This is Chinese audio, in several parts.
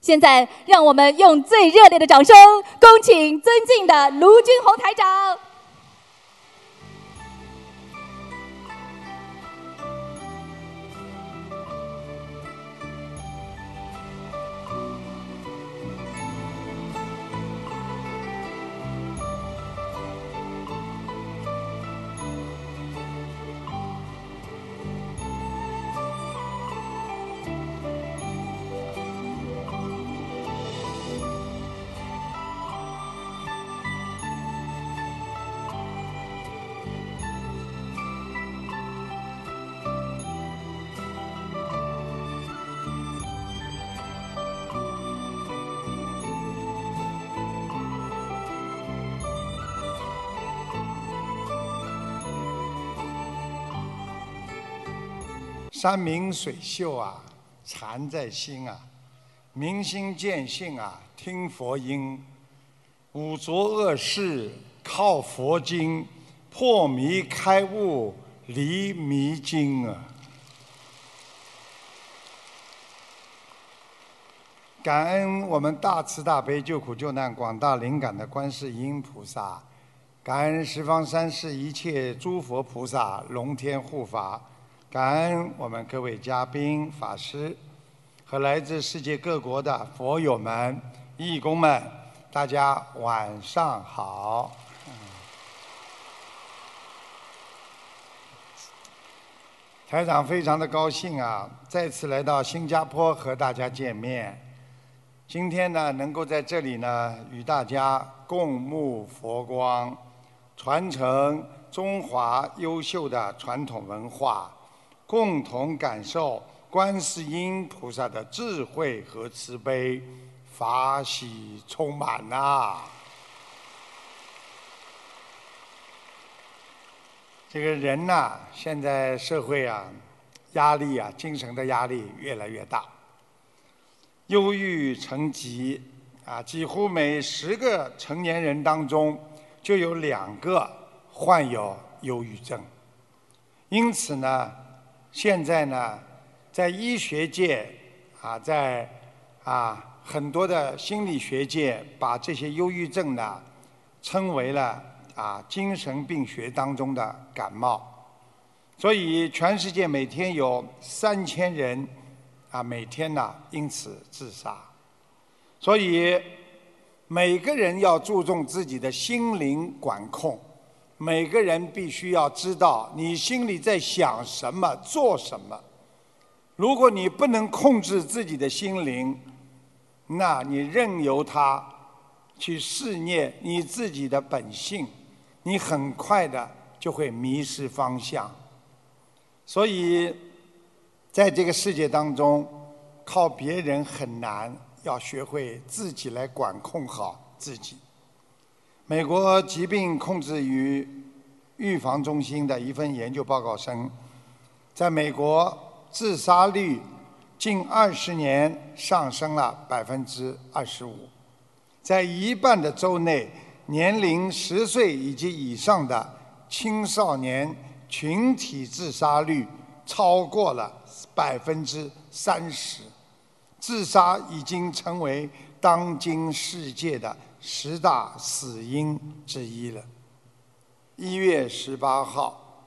现在，让我们用最热烈的掌声，恭请尊敬的卢军宏台长。山明水秀啊，禅在心啊，明心见性啊，听佛音，五浊恶世靠佛经，破迷开悟离迷津啊！感恩我们大慈大悲救苦救难广大灵感的观世音菩萨，感恩十方三世一切诸佛菩萨龙天护法。感恩我们各位嘉宾、法师和来自世界各国的佛友们、义工们，大家晚上好。台长非常的高兴啊，再次来到新加坡和大家见面。今天呢，能够在这里呢，与大家共沐佛光，传承中华优秀的传统文化。共同感受观世音菩萨的智慧和慈悲，法喜充满呐！这个人呐，现在社会啊，压力啊，精神的压力越来越大，忧郁成疾啊，几乎每十个成年人当中就有两个患有忧郁症，因此呢。现在呢，在医学界啊，在啊很多的心理学界，把这些忧郁症呢称为了啊精神病学当中的感冒。所以全世界每天有三千人啊每天呢因此自杀。所以每个人要注重自己的心灵管控。每个人必须要知道你心里在想什么、做什么。如果你不能控制自己的心灵，那你任由它去肆虐你自己的本性，你很快的就会迷失方向。所以，在这个世界当中，靠别人很难，要学会自己来管控好自己。美国疾病控制与预防中心的一份研究报告称，在美国自杀率近二十年上升了百分之二十五，在一半的州内，年龄十岁以及以上的青少年群体自杀率超过了百分之三十，自杀已经成为当今世界的。十大死因之一了。一月十八号，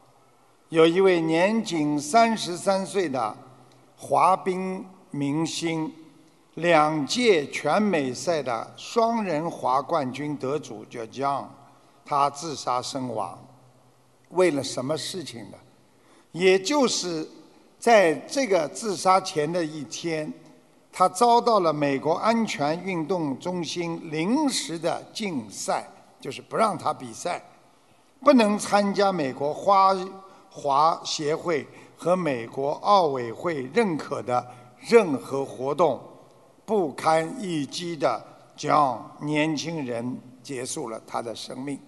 有一位年仅三十三岁的滑冰明星，两届全美赛的双人滑冠军得主叫 John，他自杀身亡。为了什么事情呢？也就是在这个自杀前的一天。他遭到了美国安全运动中心临时的禁赛，就是不让他比赛，不能参加美国花滑协会和美国奥委会认可的任何活动。不堪一击的 John 年轻人结束了他的生命。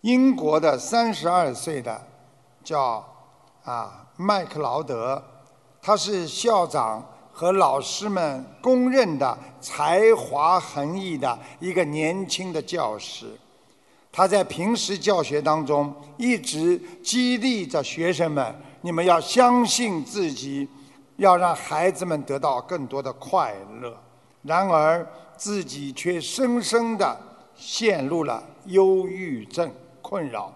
英国的三十二岁的叫啊麦克劳德，他是校长。和老师们公认的才华横溢的一个年轻的教师，他在平时教学当中一直激励着学生们：你们要相信自己，要让孩子们得到更多的快乐。然而自己却深深的陷入了忧郁症困扰。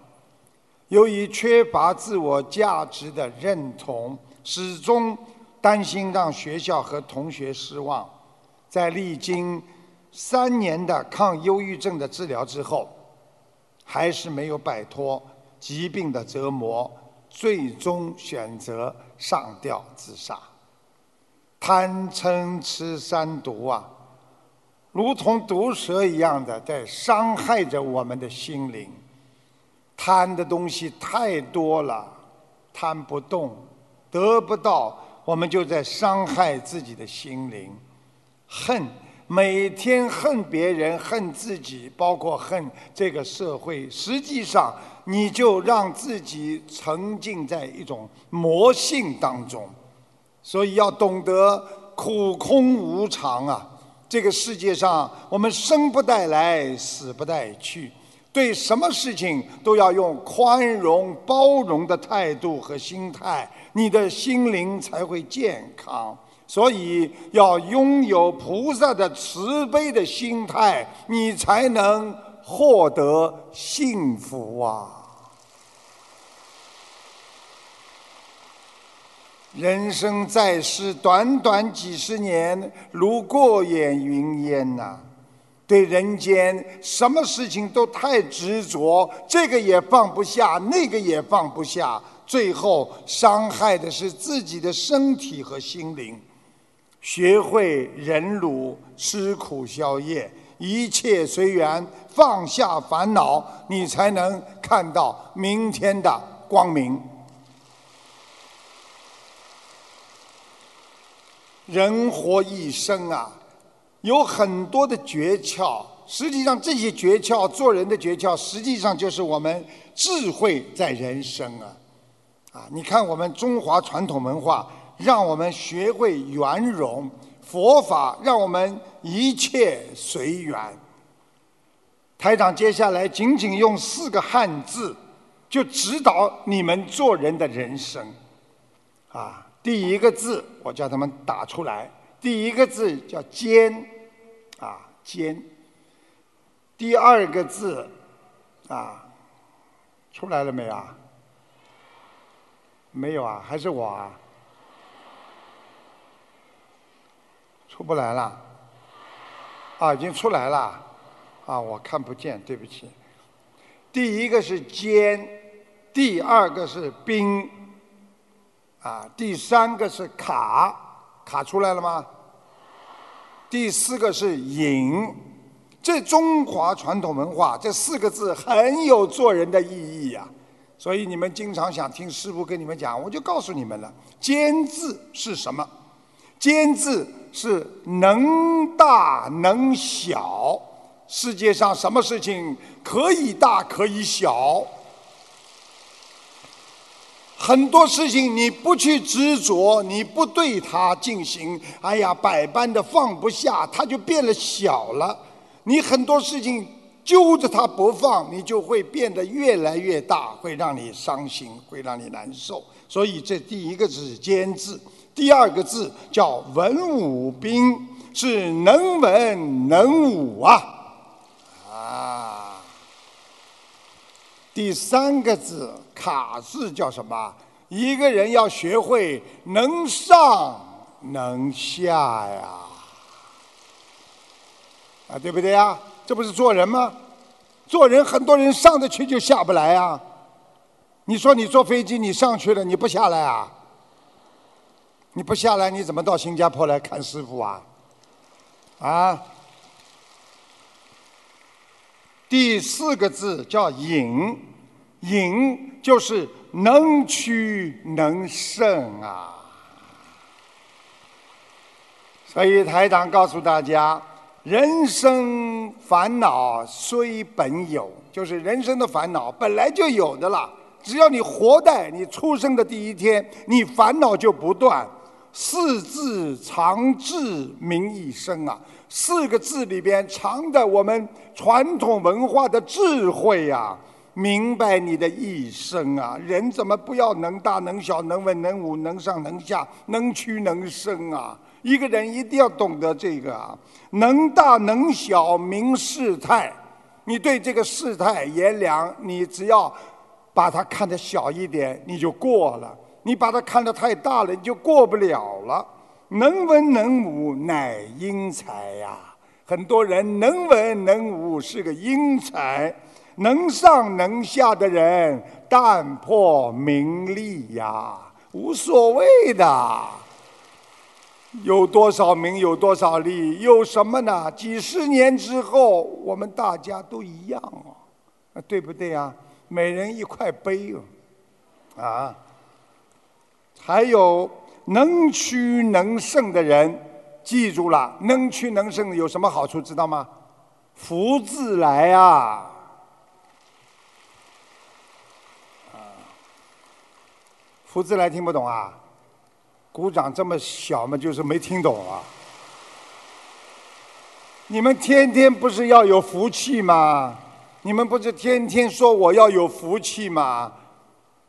由于缺乏自我价值的认同，始终担心让学校和同学失望。在历经三年的抗忧郁症的治疗之后，还是没有摆脱疾病的折磨，最终选择上吊自杀。贪嗔痴三毒啊，如同毒蛇一样的在伤害着我们的心灵。贪的东西太多了，贪不动，得不到，我们就在伤害自己的心灵。恨，每天恨别人，恨自己，包括恨这个社会，实际上你就让自己沉浸在一种魔性当中。所以要懂得苦空无常啊！这个世界上，我们生不带来，死不带去。对什么事情都要用宽容、包容的态度和心态，你的心灵才会健康。所以要拥有菩萨的慈悲的心态，你才能获得幸福啊！人生在世，短短几十年，如过眼云烟呐。对人间什么事情都太执着，这个也放不下，那个也放不下，最后伤害的是自己的身体和心灵。学会忍辱，吃苦消业，一切随缘，放下烦恼，你才能看到明天的光明。人活一生啊。有很多的诀窍，实际上这些诀窍，做人的诀窍，实际上就是我们智慧在人生啊！啊，你看我们中华传统文化，让我们学会圆融；佛法让我们一切随缘。台长接下来仅仅用四个汉字，就指导你们做人的人生。啊，第一个字我叫他们打出来。第一个字叫坚，啊坚。第二个字，啊，出来了没啊？没有啊，还是我啊？出不来了。啊，已经出来了。啊，我看不见，对不起。第一个是坚，第二个是冰，啊，第三个是卡。卡出来了吗？第四个是隐，这中华传统文化这四个字很有做人的意义呀。所以你们经常想听师傅跟你们讲，我就告诉你们了。坚字是什么？坚字是能大能小。世界上什么事情可以大可以小？很多事情你不去执着，你不对它进行，哎呀，百般的放不下，它就变了小了。你很多事情揪着它不放，你就会变得越来越大，会让你伤心，会让你难受。所以这第一个字“坚”字，第二个字叫“文武兵”，是能文能武啊，啊。第三个字“卡”字叫什么？一个人要学会能上能下呀，啊，对不对呀？这不是做人吗？做人很多人上得去就下不来啊。你说你坐飞机你上去了你不下来啊？你不下来你怎么到新加坡来看师傅啊？啊？第四个字叫“隐”，隐就是能屈能伸啊。所以台长告诉大家，人生烦恼虽本有，就是人生的烦恼本来就有的了。只要你活在你出生的第一天，你烦恼就不断。四字长治明一生啊，四个字里边藏的我们传统文化的智慧呀！明白你的一生啊，人怎么不要能大能小、能文能武、能上能下、能屈能伸啊？一个人一定要懂得这个啊，能大能小明事态。你对这个事态炎凉，你只要把它看得小一点，你就过了；你把它看得太大了，你就过不了了。能文能武乃英才呀！很多人能文能武是个英才，能上能下的人淡泊名利呀，无所谓的。有多少名，有多少利，有什么呢？几十年之后，我们大家都一样啊，对不对呀？每人一块碑哦，啊，还有能屈能胜的人，记住了，能屈能胜有什么好处？知道吗？福自来啊！福自来听不懂啊？鼓掌这么小嘛，就是没听懂啊！你们天天不是要有福气吗？你们不是天天说我要有福气吗？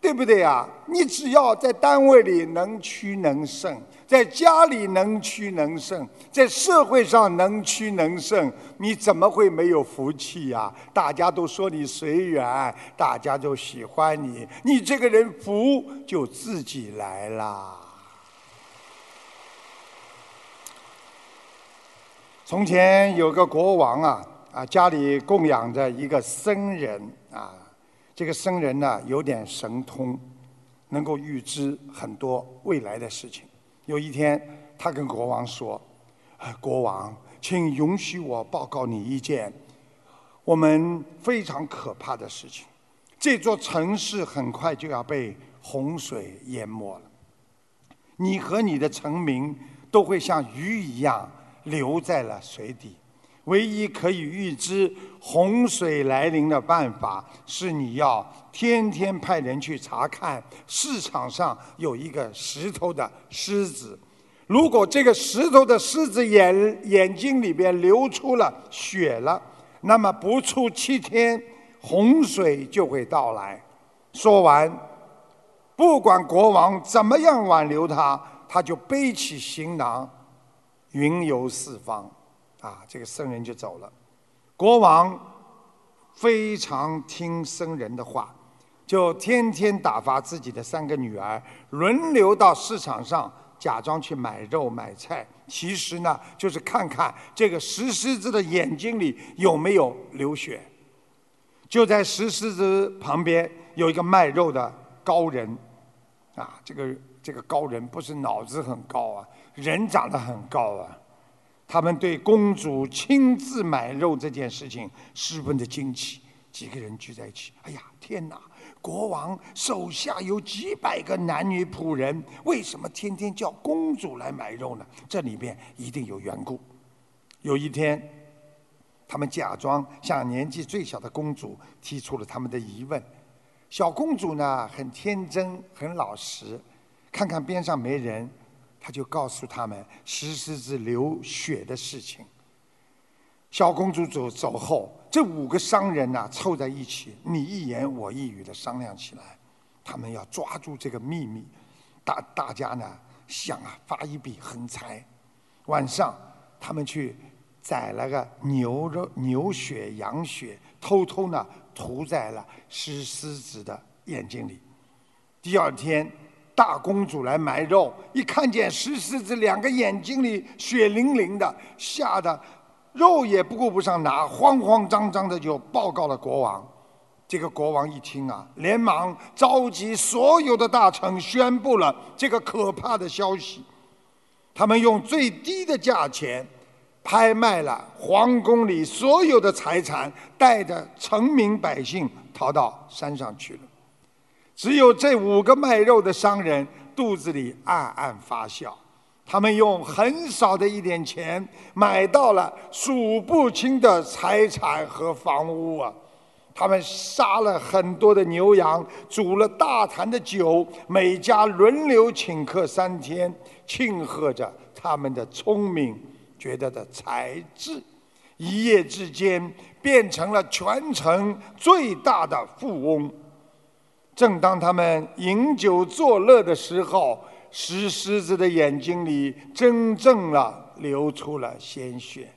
对不对呀？你只要在单位里能屈能胜，在家里能屈能胜，在社会上能屈能胜，你怎么会没有福气呀？大家都说你随缘，大家都喜欢你，你这个人福就自己来啦。从前有个国王啊，啊，家里供养着一个僧人啊，这个僧人呢有点神通，能够预知很多未来的事情。有一天，他跟国王说：“国王，请允许我报告你一件我们非常可怕的事情。这座城市很快就要被洪水淹没了，你和你的臣民都会像鱼一样。”留在了水底。唯一可以预知洪水来临的办法，是你要天天派人去查看市场上有一个石头的狮子。如果这个石头的狮子眼眼睛里边流出了血了，那么不出七天，洪水就会到来。说完，不管国王怎么样挽留他，他就背起行囊。云游四方，啊，这个僧人就走了。国王非常听僧人的话，就天天打发自己的三个女儿轮流到市场上，假装去买肉买菜。其实呢，就是看看这个石狮子的眼睛里有没有流血。就在石狮子旁边有一个卖肉的高人，啊，这个这个高人不是脑子很高啊。人长得很高啊，他们对公主亲自买肉这件事情十分的惊奇。几个人聚在一起，哎呀，天哪！国王手下有几百个男女仆人，为什么天天叫公主来买肉呢？这里边一定有缘故。有一天，他们假装向年纪最小的公主提出了他们的疑问。小公主呢，很天真，很老实，看看边上没人。他就告诉他们石狮子流血的事情。小公主走走后，这五个商人呐凑在一起，你一言我一语的商量起来，他们要抓住这个秘密。大大家呢想啊发一笔横财。晚上，他们去宰了个牛肉、牛血、羊血，偷偷呢涂在了石狮子的眼睛里。第二天。大公主来买肉，一看见石狮子两个眼睛里血淋淋的，吓得肉也不顾不上拿，慌慌张张的就报告了国王。这个国王一听啊，连忙召集所有的大臣，宣布了这个可怕的消息。他们用最低的价钱拍卖了皇宫里所有的财产，带着臣民百姓逃到山上去了。只有这五个卖肉的商人肚子里暗暗发笑，他们用很少的一点钱买到了数不清的财产和房屋啊！他们杀了很多的牛羊，煮了大坛的酒，每家轮流请客三天，庆贺着他们的聪明，觉得的才智，一夜之间变成了全城最大的富翁。正当他们饮酒作乐的时候，石狮子的眼睛里真正了流出了鲜血。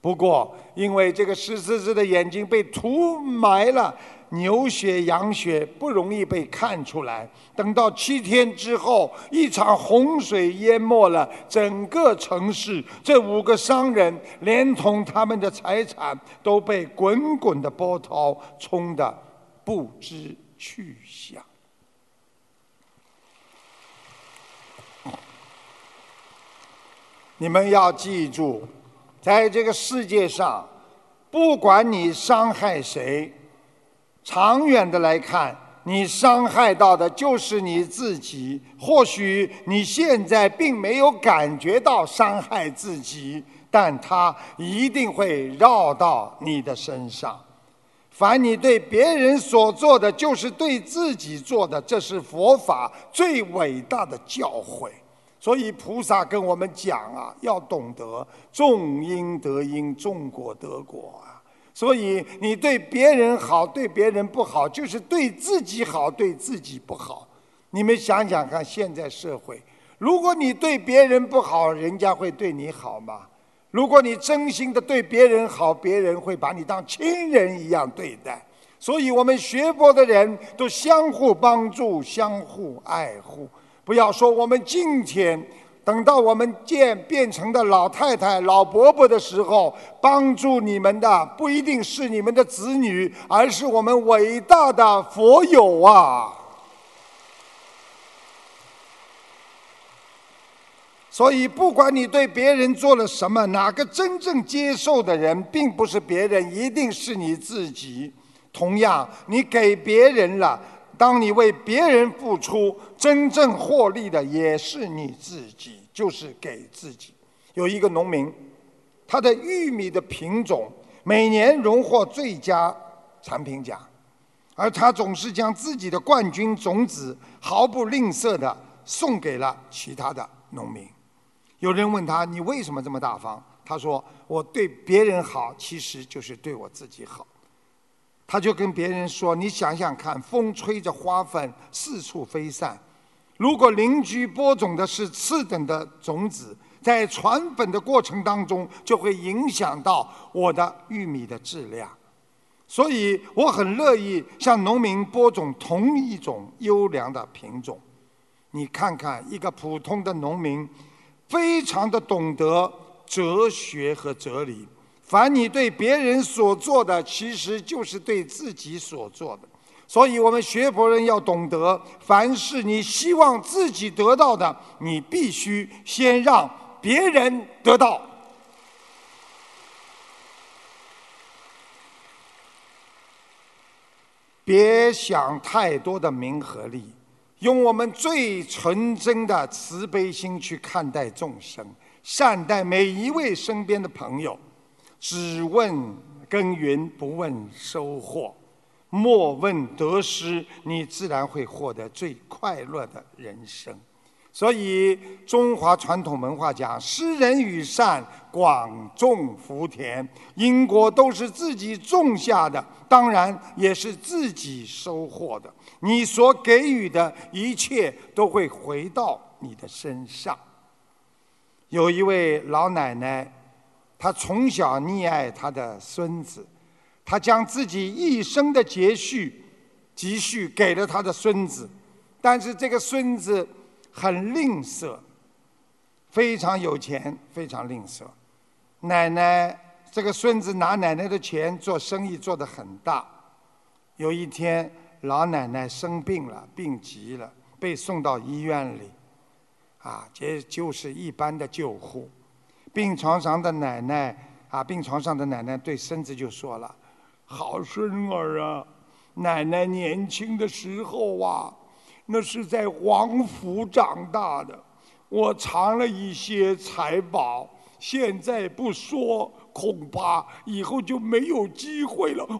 不过，因为这个石狮子的眼睛被涂埋了牛血、羊血，不容易被看出来。等到七天之后，一场洪水淹没了整个城市，这五个商人连同他们的财产都被滚滚的波涛冲得不知去向。你们要记住。在这个世界上，不管你伤害谁，长远的来看，你伤害到的就是你自己。或许你现在并没有感觉到伤害自己，但它一定会绕到你的身上。凡你对别人所做的，就是对自己做的，这是佛法最伟大的教诲。所以菩萨跟我们讲啊，要懂得种因得因，种果得果啊。所以你对别人好，对别人不好，就是对自己好，对自己不好。你们想想看，现在社会，如果你对别人不好，人家会对你好吗？如果你真心的对别人好，别人会把你当亲人一样对待。所以我们学佛的人都相互帮助，相互爱护。不要说我们今天，等到我们见变成的老太太、老伯伯的时候，帮助你们的不一定是你们的子女，而是我们伟大的佛友啊！所以，不管你对别人做了什么，哪个真正接受的人，并不是别人，一定是你自己。同样，你给别人了。当你为别人付出，真正获利的也是你自己，就是给自己。有一个农民，他的玉米的品种每年荣获最佳产品奖，而他总是将自己的冠军种子毫不吝啬地送给了其他的农民。有人问他：“你为什么这么大方？”他说：“我对别人好，其实就是对我自己好。”他就跟别人说：“你想想看，风吹着花粉四处飞散。如果邻居播种的是次等的种子，在传粉的过程当中，就会影响到我的玉米的质量。所以，我很乐意向农民播种同一种优良的品种。你看看，一个普通的农民，非常的懂得哲学和哲理。”凡你对别人所做的，其实就是对自己所做的。所以，我们学佛人要懂得，凡是你希望自己得到的，你必须先让别人得到。别想太多的名和利，用我们最纯真的慈悲心去看待众生，善待每一位身边的朋友。只问耕耘，不问收获；莫问得失，你自然会获得最快乐的人生。所以，中华传统文化讲：施人与善，广种福田。因果都是自己种下的，当然也是自己收获的。你所给予的一切，都会回到你的身上。有一位老奶奶。她从小溺爱她的孙子，她将自己一生的积蓄积蓄给了她的孙子，但是这个孙子很吝啬，非常有钱，非常吝啬。奶奶，这个孙子拿奶奶的钱做生意做得很大。有一天，老奶奶生病了，病急了，被送到医院里，啊，这就是一般的救护。病床上的奶奶啊，病床上的奶奶对孙子就说了：“好孙儿啊，奶奶年轻的时候啊，那是在王府长大的，我藏了一些财宝，现在不说，恐怕以后就没有机会了。”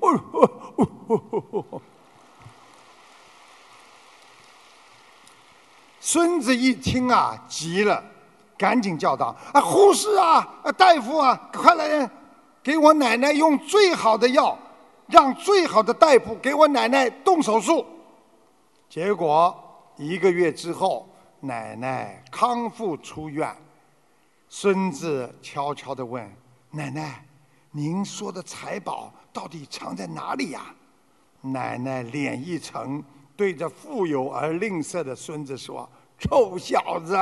孙子一听啊，急了。赶紧叫道：“啊，护士啊，大夫啊，快来，给我奶奶用最好的药，让最好的大夫给我奶奶动手术。”结果一个月之后，奶奶康复出院，孙子悄悄地问奶奶：“您说的财宝到底藏在哪里呀？”奶奶脸一沉，对着富有而吝啬的孙子说：“臭小子，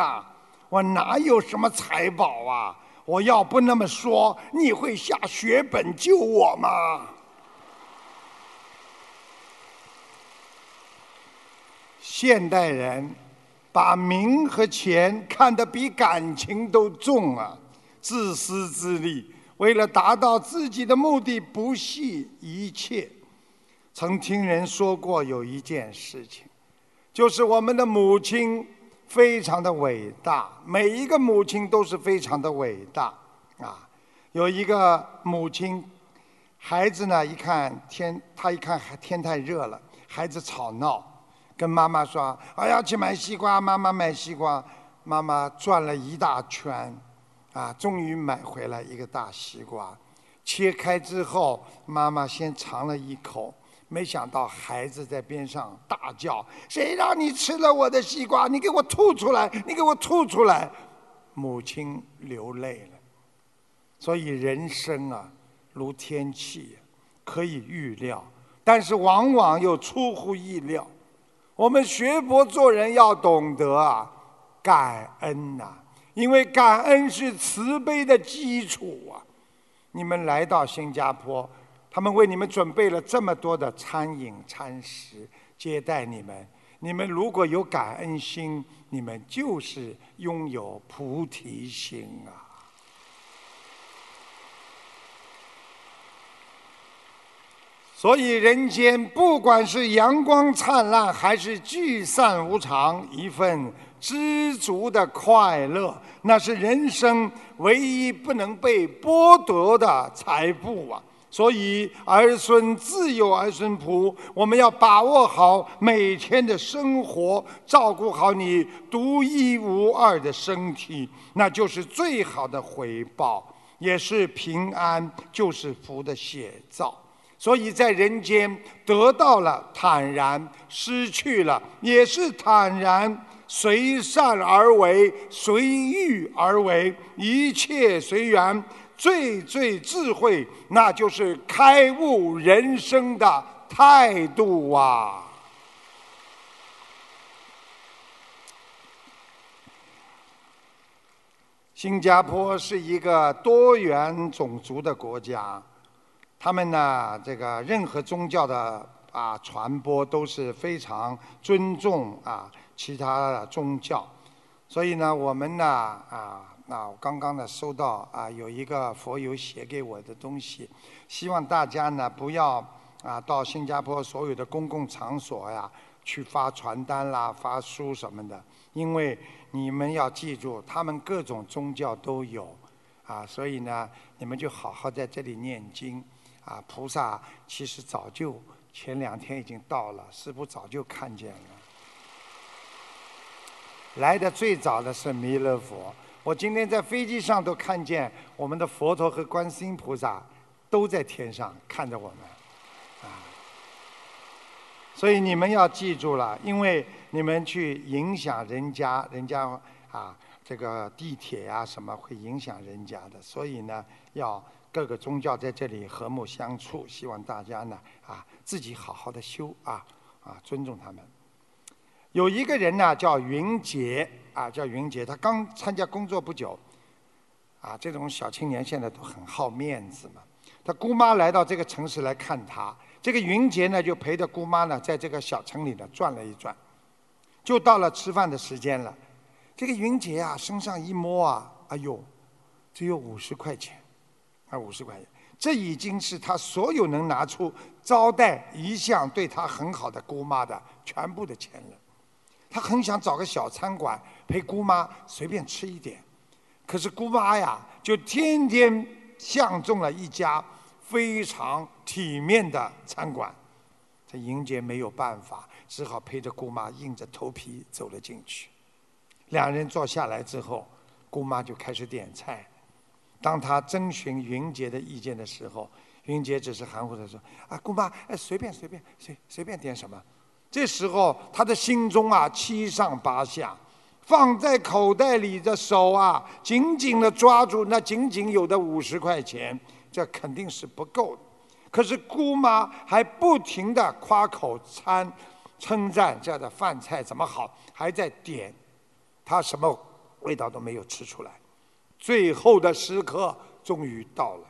我哪有什么财宝啊？我要不那么说，你会下血本救我吗？”现代人把名和钱看得比感情都重啊，自私自利，为了达到自己的目的不惜一切。曾听人说过有一件事情，就是我们的母亲非常的伟大，每一个母亲都是非常的伟大啊。有一个母亲，孩子呢一看天，他一看天太热了，孩子吵闹。跟妈妈说：“我要去买西瓜。”妈妈买西瓜，妈妈转了一大圈，啊，终于买回来一个大西瓜。切开之后，妈妈先尝了一口，没想到孩子在边上大叫：“谁让你吃了我的西瓜？你给我吐出来！你给我吐出来！”母亲流泪了。所以人生啊，如天气，可以预料，但是往往又出乎意料。我们学佛做人要懂得啊，感恩呐，因为感恩是慈悲的基础啊。你们来到新加坡，他们为你们准备了这么多的餐饮餐食接待你们，你们如果有感恩心，你们就是拥有菩提心啊。所以，人间不管是阳光灿烂，还是聚散无常，一份知足的快乐，那是人生唯一不能被剥夺的财富啊！所以，儿孙自有儿孙福，我们要把握好每天的生活，照顾好你独一无二的身体，那就是最好的回报，也是平安，就是福的写照。所以在人间得到了坦然，失去了也是坦然，随善而为，随遇而为，一切随缘。最最智慧，那就是开悟人生的态度啊！新加坡是一个多元种族的国家。他们呢，这个任何宗教的啊传播都是非常尊重啊其他的宗教，所以呢，我们呢啊，那我刚刚呢收到啊有一个佛友写给我的东西，希望大家呢不要啊到新加坡所有的公共场所呀去发传单啦、发书什么的，因为你们要记住，他们各种宗教都有啊，所以呢，你们就好好在这里念经。啊，菩萨其实早就前两天已经到了，师傅早就看见了。来的最早的是弥勒佛，我今天在飞机上都看见我们的佛陀和观世音菩萨都在天上看着我们，啊，所以你们要记住了，因为你们去影响人家，人家啊，这个地铁呀什么会影响人家的，所以呢要。各个宗教在这里和睦相处，希望大家呢啊自己好好的修啊啊尊重他们。有一个人呢叫云杰啊叫云杰，他刚参加工作不久，啊这种小青年现在都很好面子嘛。他姑妈来到这个城市来看他，这个云杰呢就陪着姑妈呢在这个小城里呢转了一转，就到了吃饭的时间了。这个云杰啊身上一摸啊，哎呦，只有五十块钱。啊，五十块钱，这已经是他所有能拿出招待一向对他很好的姑妈的全部的钱了。他很想找个小餐馆陪姑妈随便吃一点，可是姑妈呀，就天天相中了一家非常体面的餐馆。这迎接没有办法，只好陪着姑妈硬着头皮走了进去。两人坐下来之后，姑妈就开始点菜。当他征询云杰的意见的时候，云杰只是含糊的说：“啊，姑妈，哎，随便随便，随随便点什么。”这时候他的心中啊七上八下，放在口袋里的手啊，紧紧的抓住那仅仅有的五十块钱，这肯定是不够的。可是姑妈还不停的夸口餐，称赞这的饭菜怎么好，还在点，他什么味道都没有吃出来。最后的时刻终于到了，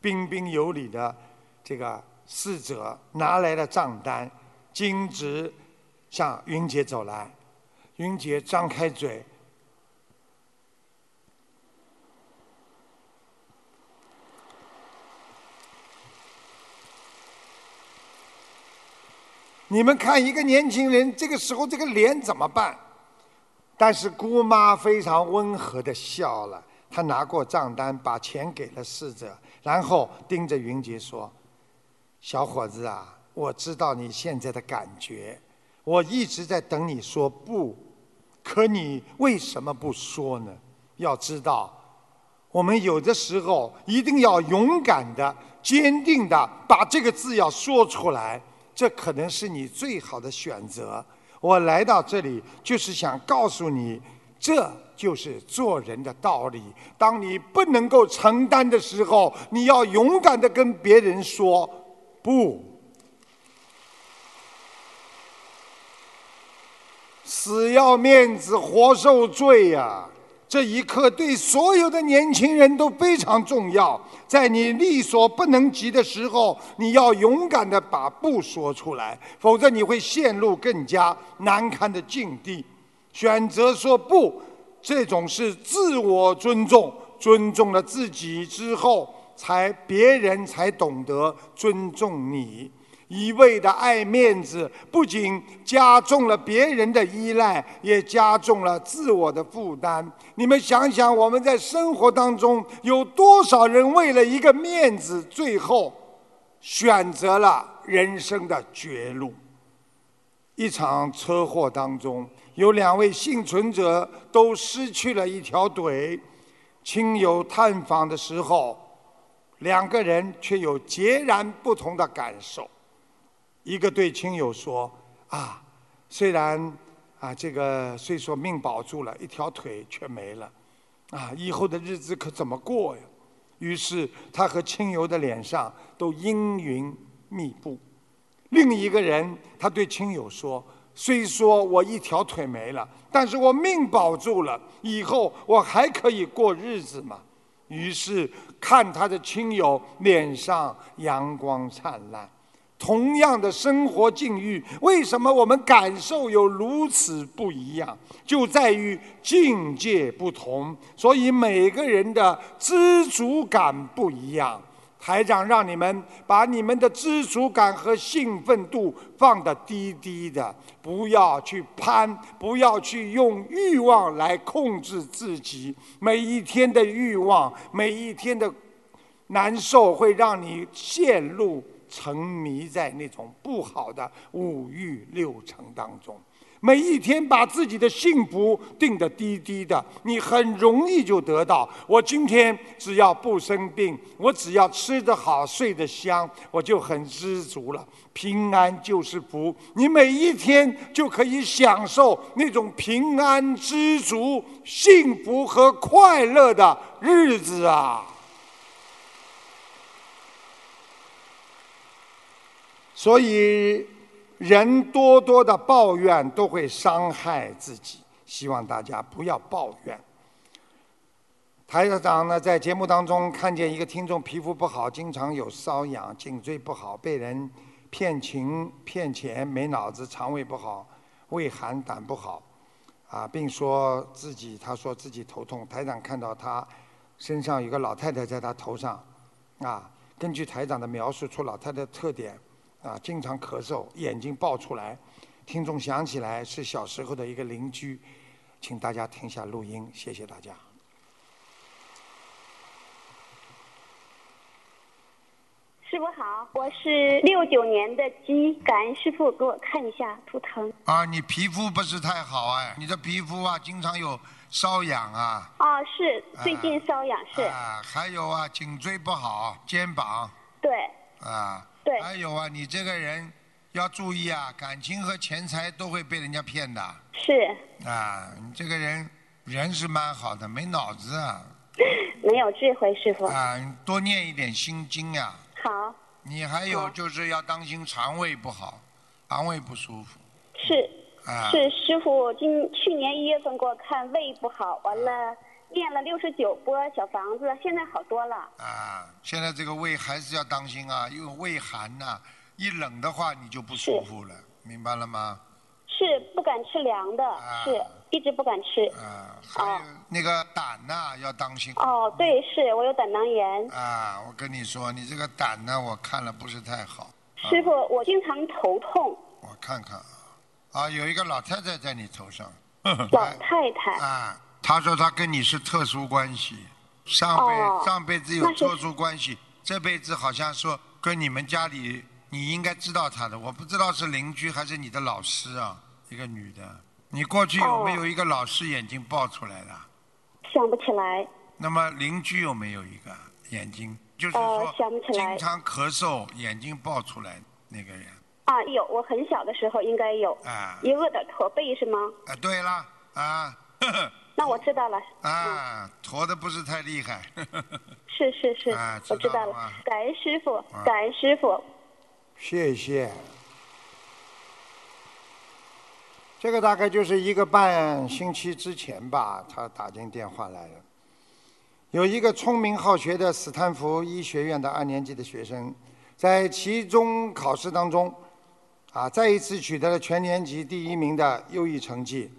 彬彬有礼的这个侍者拿来了账单，径直向云姐走来。云姐张开嘴，你们看一个年轻人这个时候这个脸怎么办？但是姑妈非常温和的笑了，她拿过账单，把钱给了侍者，然后盯着云杰说：“小伙子啊，我知道你现在的感觉，我一直在等你说不，可你为什么不说呢？要知道，我们有的时候一定要勇敢的、坚定的把这个字要说出来，这可能是你最好的选择。”我来到这里就是想告诉你，这就是做人的道理。当你不能够承担的时候，你要勇敢的跟别人说不。死要面子活受罪呀！这一刻对所有的年轻人都非常重要。在你力所不能及的时候，你要勇敢的把不说出来，否则你会陷入更加难堪的境地。选择说不，这种是自我尊重，尊重了自己之后，才别人才懂得尊重你。一味的爱面子，不仅加重了别人的依赖，也加重了自我的负担。你们想想，我们在生活当中有多少人为了一个面子，最后选择了人生的绝路？一场车祸当中，有两位幸存者都失去了一条腿。亲友探访的时候，两个人却有截然不同的感受。一个对亲友说：“啊，虽然啊，这个虽说命保住了，一条腿却没了，啊，以后的日子可怎么过呀？”于是他和亲友的脸上都阴云密布。另一个人他对亲友说：“虽说我一条腿没了，但是我命保住了，以后我还可以过日子吗？”于是看他的亲友脸上阳光灿烂。同样的生活境遇，为什么我们感受有如此不一样？就在于境界不同，所以每个人的知足感不一样。台长让你们把你们的知足感和兴奋度放得低低的，不要去攀，不要去用欲望来控制自己。每一天的欲望，每一天的难受，会让你陷入。沉迷在那种不好的五欲六尘当中，每一天把自己的幸福定得低低的，你很容易就得到。我今天只要不生病，我只要吃得好、睡得香，我就很知足了。平安就是福，你每一天就可以享受那种平安、知足、幸福和快乐的日子啊！所以，人多多的抱怨都会伤害自己。希望大家不要抱怨。台长呢，在节目当中看见一个听众皮肤不好，经常有瘙痒，颈椎不好，被人骗情骗钱，没脑子，肠胃不好，胃寒胆不好，啊，并说自己他说自己头痛。台长看到他身上有个老太太在他头上，啊，根据台长的描述出老太太特点。啊，经常咳嗽，眼睛爆出来。听众想起来是小时候的一个邻居，请大家停下录音，谢谢大家。师傅好，我是六九年的鸡，感恩师傅给我看一下图腾。啊，你皮肤不是太好哎，你的皮肤啊，经常有瘙痒啊。啊，是最近瘙痒是。啊，还有啊，颈椎不好，肩膀。对。啊。对。还有啊，你这个人要注意啊，感情和钱财都会被人家骗的是，啊！你这个人人是蛮好的，没脑子啊 没有智慧，师傅。啊！你多念一点心经呀、好，你还有就是要当心肠胃不好，肠胃不舒服是啊。是，师傅今去年一月份给我看胃不好，完了念了六十九波小房子，现在好多了。啊，现在这个胃还是要当心啊，因为胃寒呐、一冷的话你就不舒服了，明白了吗？是不敢吃凉的，啊是一直不敢吃。啊，还有那个胆呐、要当心。哦，对，是我有胆囊炎。啊，我跟你说，你这个胆呢，我看了不是太好。师傅，我经常头痛，我看看啊，啊，有一个老太太在你头上。老太太。啊，她说他跟你是特殊关系，上辈、哦上辈子有特殊关系，这辈子好像说跟你们家里，你应该知道他的，我不知道是邻居还是你的老师啊，一个女的。你过去有没有一个老师眼睛爆出来的？想不起来，那么邻居有没有一个眼睛？就是呃说经常咳嗽，眼睛爆出来那个人。啊，有，我很小的时候应该有，啊一饿的驼背是吗？啊，对了啊，呵 呵那我知道了，啊，驼的不是太厉害。是是是，啊我知道了知道了，感恩师傅，感恩师傅。谢谢。这个大概就是一个半星期之前吧，他打进电话来了。有一个聪明好学的斯坦福医学院的二年级的学生，在期中考试当中，啊，再一次取得了全年级第一名的优异成绩。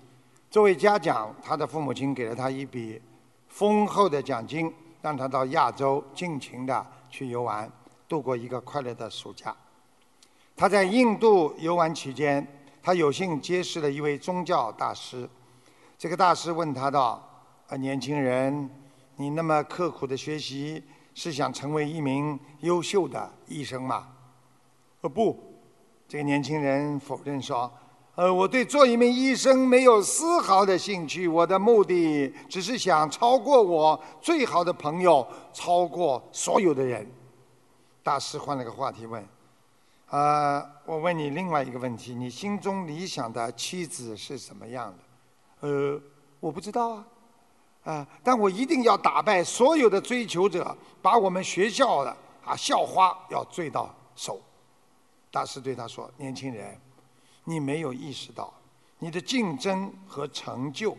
作为嘉奖，他的父母亲给了他一笔丰厚的奖金，让他到亚洲尽情的去游玩，度过一个快乐的暑假。他在印度游玩期间，他有幸结识了一位宗教大师。这个大师问他道：“啊，年轻人，你那么刻苦的学习，是想成为一名优秀的医生吗？”“呃，不。”这个年轻人否认说：“呃，我对做一名医生没有丝毫的兴趣，我的目的只是想超过我最好的朋友，超过所有的人。”大师换了个话题问。呃，我问你另外一个问题：你心中理想的妻子是什么样的？呃，我不知道啊，啊、但我一定要打败所有的追求者，把我们学校的啊校花要追到手。大师对他说：“年轻人，你没有意识到，你的竞争和成就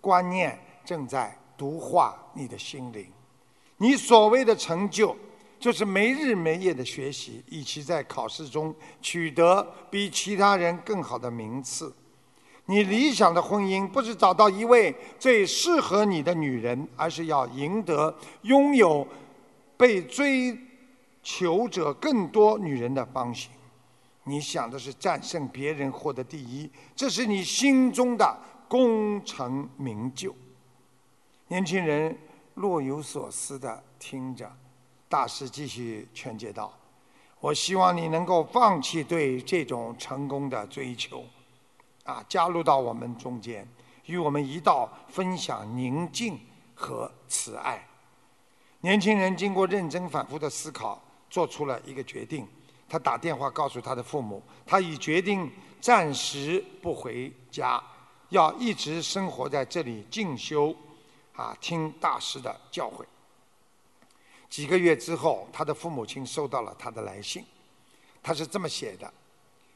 观念正在毒化你的心灵。你所谓的成就。”就是没日没夜的学习，以及在考试中取得比其他人更好的名次。你理想的婚姻不是找到一位最适合你的女人，而是要赢得拥有被追求者更多女人的芳心。你想的是战胜别人，获得第一，这是你心中的功成名就。年轻人若有所思地听着。大师继续劝诫道：“我希望你能够放弃对这种成功的追求，啊，加入到我们中间，与我们一道分享宁静和慈爱。”年轻人经过认真反复的思考，做出了一个决定。他打电话告诉他的父母，他已决定暂时不回家，要一直生活在这里进修，啊，听大师的教诲。几个月之后，他的父母亲收到了他的来信，他是这么写的：“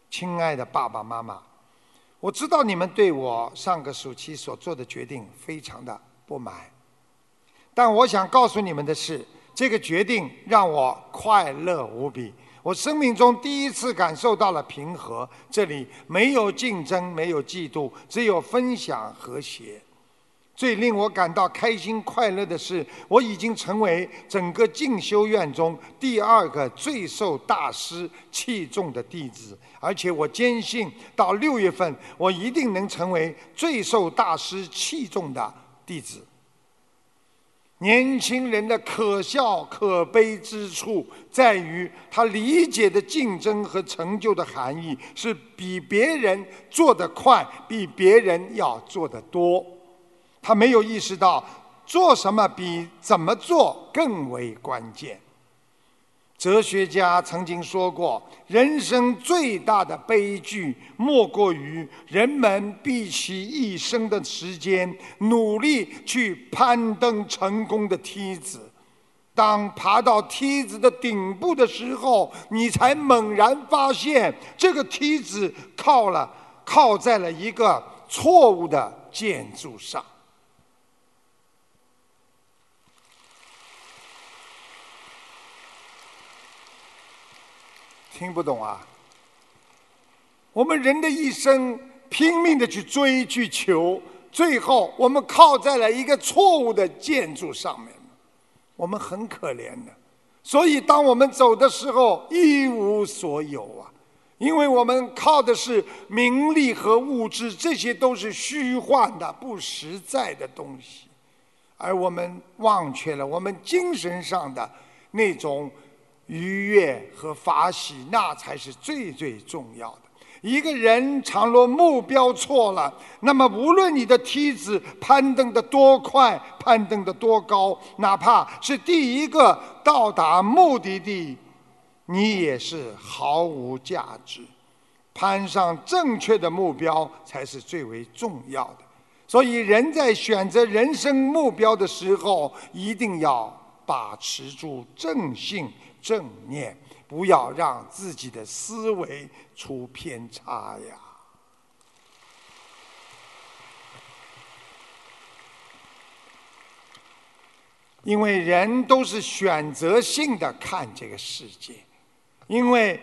亲爱的爸爸妈妈，我知道你们对我上个暑期所做的决定非常的不满，但我想告诉你们的是，这个决定让我快乐无比。我生命中第一次感受到了平和，这里没有竞争，没有嫉妒，只有分享和谐。”最令我感到开心快乐的是，我已经成为整个进修院中第二个最受大师器重的弟子，而且我坚信，到六月份，我一定能成为最受大师器重的弟子。年轻人的可笑可悲之处在于，他理解的竞争和成就的含义是比别人做得快，比别人要做得多。他没有意识到做什么比怎么做更为关键。哲学家曾经说过，人生最大的悲剧，莫过于人们毕其一生的时间，努力去攀登成功的梯子，当爬到梯子的顶部的时候，你才猛然发现，这个梯子靠了，靠在了一个错误的建筑上。听不懂啊！我们人的一生拼命的去追去求，最后我们靠在了一个错误的建筑上面，我们很可怜的。所以，当我们走的时候一无所有啊，因为我们靠的是名利和物质，这些都是虚幻的、不实在的东西，而我们忘却了我们精神上的那种。愉悦和法喜，那才是最最重要的。一个人倘若目标错了，那么无论你的梯子攀登的多快，攀登的多高，哪怕是第一个到达目的地，你也是毫无价值。攀上正确的目标才是最为重要的。所以，人在选择人生目标的时候，一定要把持住正性。正念，不要让自己的思维出偏差呀。因为人都是选择性的看这个世界，因为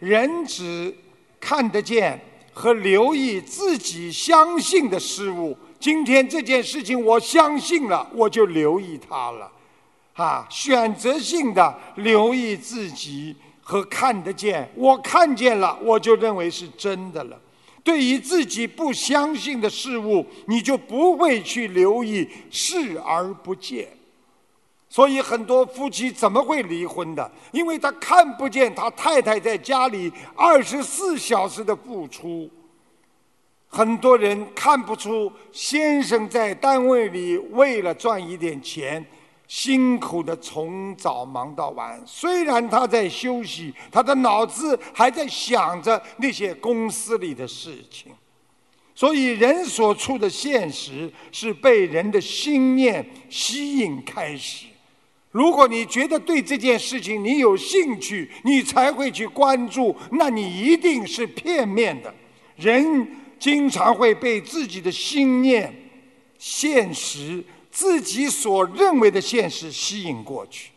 人只看得见和留意自己相信的事物。今天这件事情，我相信了，我就留意它了。啊，选择性的留意自己和看得见，我看见了，我就认为是真的了。对于自己不相信的事物，你就不会去留意，视而不见。所以很多夫妻怎么会离婚的？因为他看不见他太太在家里二十四小时的付出。很多人看不出先生在单位里为了赚一点钱。辛苦的从早忙到晚，虽然他在休息，他的脑子还在想着那些公司里的事情。所以，人所处的现实是被人的心念吸引开始。如果你觉得对这件事情你有兴趣，你才会去关注，那你一定是片面的。人经常会被自己的心念、现实。自己所认为的现实吸引过去，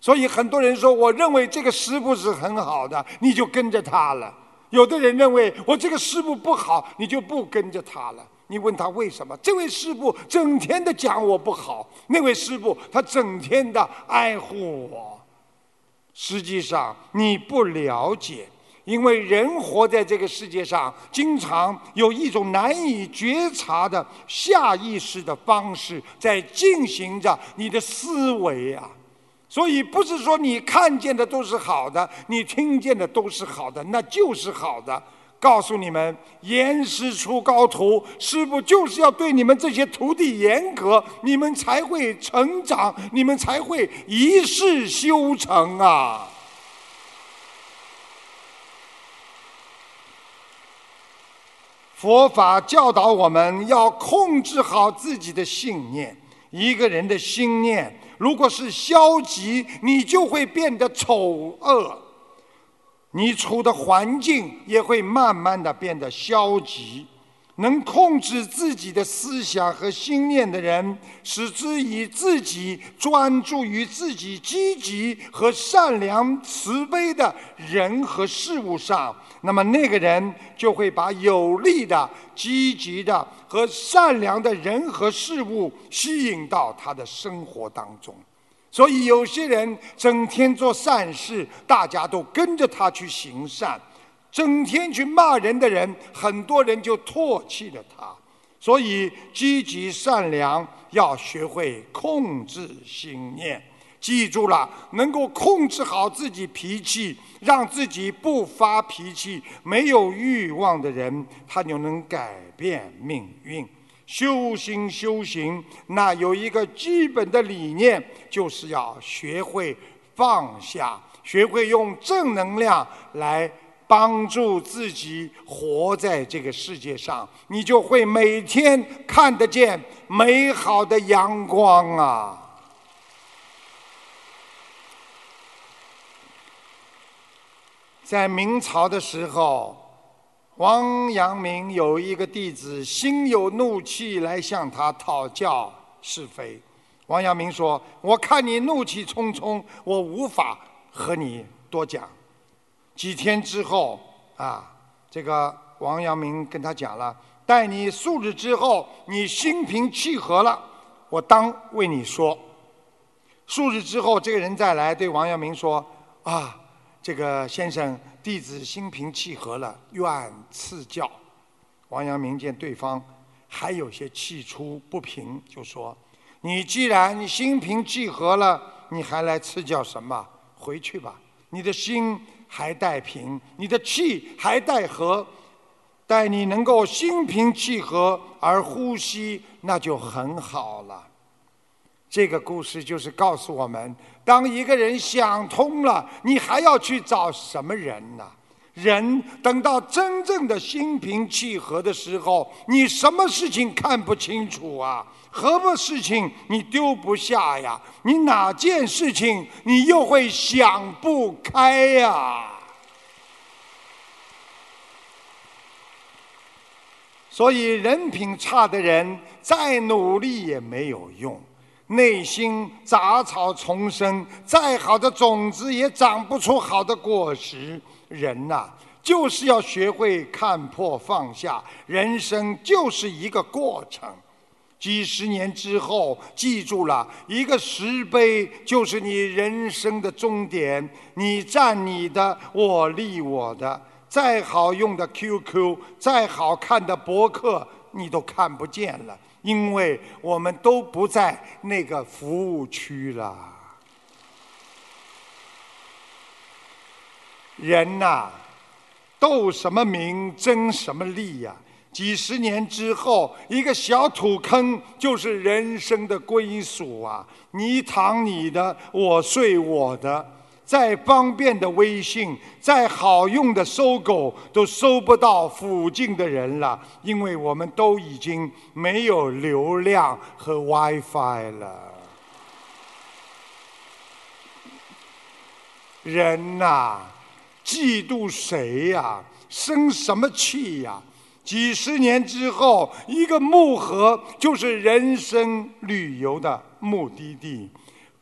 所以很多人说：“我认为这个师傅是很好的，你就跟着他了。”有的人认为我这个师傅不好，你就不跟着他了。你问他为什么？这位师傅整天的讲我不好，那位师傅他整天的爱护我。实际上你不了解。因为人活在这个世界上，经常有一种难以觉察的下意识的方式在进行着你的思维啊，所以不是说你看见的都是好的，你听见的都是好的，那就是好的。告诉你们，严师出高徒，师傅就是要对你们这些徒弟严格，你们才会成长，你们才会一世修成啊。佛法教导我们要控制好自己的信念。一个人的心念如果是消极，你就会变得丑恶，你处的环境也会慢慢的变得消极。能控制自己的思想和心念的人，使之以自己专注于自己积极和善良、慈悲的人和事物上，那么那个人就会把有利的、积极的和善良的人和事物吸引到他的生活当中。所以，有些人整天做善事，大家都跟着他去行善。整天去骂人的人，很多人就唾弃了他。所以，积极善良要学会控制心念。记住了，能够控制好自己脾气，让自己不发脾气、没有欲望的人，他就能改变命运。修心修行，那有一个基本的理念，就是要学会放下，学会用正能量来帮助自己活在这个世界上，你就会每天看得见美好的阳光啊！在明朝的时候，王阳明有一个弟子，心有怒气来向他讨教是非。王阳明说：“我看你怒气冲冲，我无法和你多讲。”几天之后，啊，这个王阳明跟他讲了：“待你数日之后，你心平气和了，我当为你说。”数日之后，这个人再来对王阳明说：“啊。”这个先生，弟子心平气和了，愿赐教。王阳明见对方还有些气出不平，就说：“你既然心平气和了，你还来赐教什么？回去吧，你的心还带平，你的气还带和。待你能够心平气和而呼吸，那就很好了。”这个故事就是告诉我们：当一个人想通了，你还要去找什么人呢？人等到真正的心平气和的时候，你什么事情看不清楚啊？何么事情你丢不下呀？你哪件事情你又会想不开呀？所以，人品差的人再努力也没有用。内心杂草丛生，再好的种子也长不出好的果实。人呐，就是要学会看破放下，人生就是一个过程。几十年之后，记住了一个石碑，就是你人生的终点。你站你的，我立我的。再好用的 QQ，再好看的博客，你都看不见了。因为我们都不在那个服务区了。人呐，斗什么名，争什么利呀？几十年之后，一个小土坑就是人生的归属啊！你躺你的，我睡我的。再方便的微信，再好用的搜狗，都搜不到附近的人了，因为我们都已经没有流量和 WiFi 了。人呐，嫉妒谁呀？生什么气呀？几十年之后，一个木盒就是人生旅游的目的地。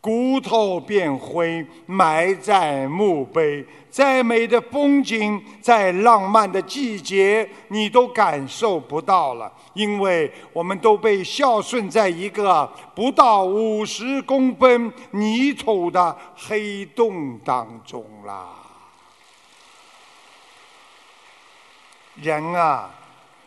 骨头变灰，埋在墓碑。再美的风景，再浪漫的季节，你都感受不到了，因为我们都被孝顺在一个不到五十公分泥土的黑洞当中啦。人啊！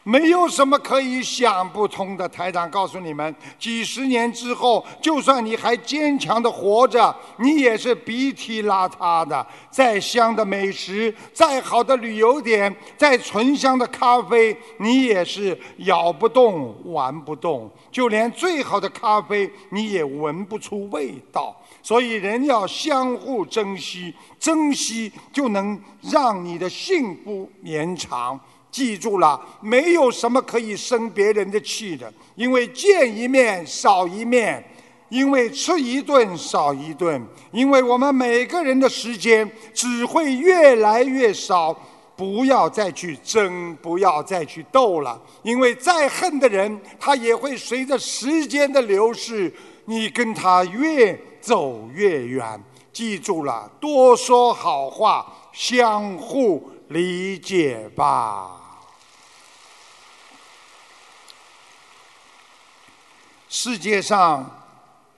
没有什么可以想不通的。台长告诉你们，几十年之后，就算你还坚强的活着，你也是鼻涕邋遢的。再香的美食，再好的旅游点，再醇香的咖啡，你也是咬不动、玩不动。就连最好的咖啡，你也闻不出味道。所以，人要相互珍惜，珍惜就能让你的幸福绵长。记住了，没有什么可以生别人的气的，因为见一面少一面，因为吃一顿少一顿，因为我们每个人的时间只会越来越少。不要再去争，不要再去斗了，因为再恨的人，他也会随着时间的流逝，你跟他越走越远。记住了，多说好话，相互理解吧。世界上，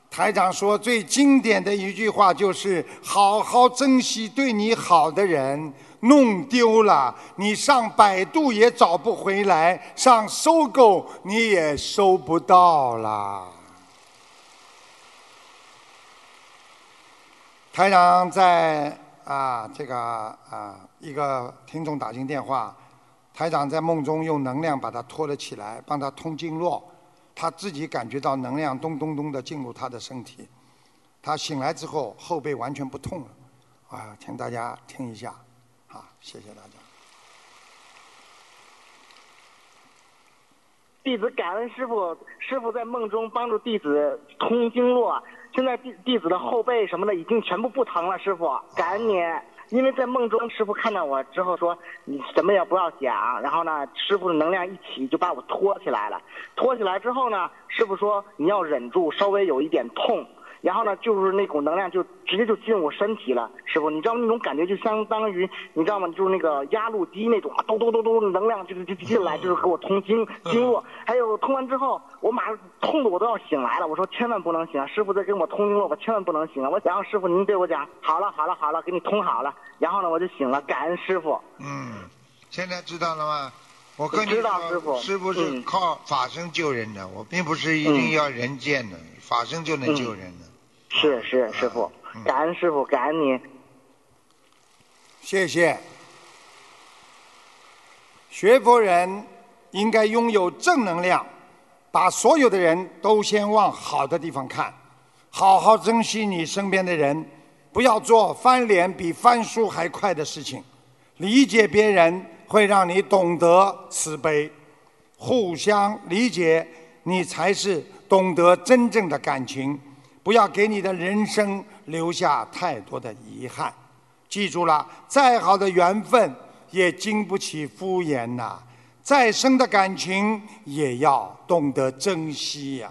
台长说最经典的一句话就是：“好好珍惜对你好的人，弄丢了，你上百度也找不回来，上搜狗你也搜不到了。”台长在啊，这个啊，一个听众打进电话，台长在梦中用能量把他拖了起来，帮他通经络。他自己感觉到能量咚咚咚的进入他的身体，他醒来之后后背完全不痛了，啊，请大家听一下，啊，谢谢大家。弟子感恩师傅，师傅在梦中帮助弟子通经络，现在弟弟子的后背什么的已经全部不疼了。师傅，感恩你，因为在梦中师傅看到我之后说你什么也不要讲，然后呢，师傅的能量一起就把我托起来了，托起来之后呢，师傅说你要忍住，稍微有一点痛。然后呢，就是那股能量就直接就进入我身体了，师傅，你知道那种感觉就相当于你知道吗？就是那个压路机那种，咚咚咚咚，能量就是就进来，就是给我通经经络。还有通完之后，我马上痛的我都要醒来了。我说千万不能醒啊，师傅在给我通经络，我千万不能醒啊！我想让师傅您对我讲，好了好了好了，给你通好了。然后呢，我就醒了，感恩师傅。嗯，现在知道了吗？我跟你知道师傅说，师傅是嗯靠法身救人的，我并不是一定要人见的，法身就能救人的。是是师傅，感恩师傅，感恩您。谢谢。学佛人应该拥有正能量，把所有的人都先往好的地方看，好好珍惜你身边的人，不要做翻脸比翻书还快的事情。理解别人会让你懂得慈悲，互相理解，你才是懂得真正的感情。不要给你的人生留下太多的遗憾。记住了，再好的缘分也经不起敷衍呐、再深的感情也要懂得珍惜呀、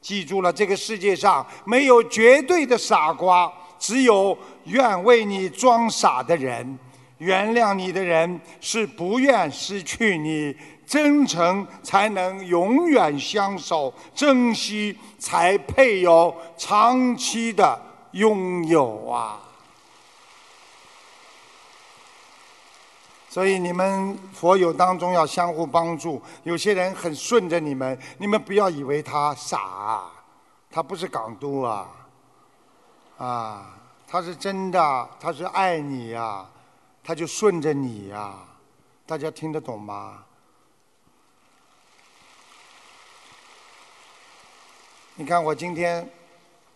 记住了，这个世界上没有绝对的傻瓜，只有愿为你装傻的人。原谅你的人是不愿失去你，真诚才能永远相守，珍惜才配有长期的拥有啊！所以你们佛友当中要相互帮助。有些人很顺着你们，你们不要以为他傻，他不是港督啊，啊，他是真的，他是爱你呀、他就顺着你呀、大家听得懂吗？你看我今天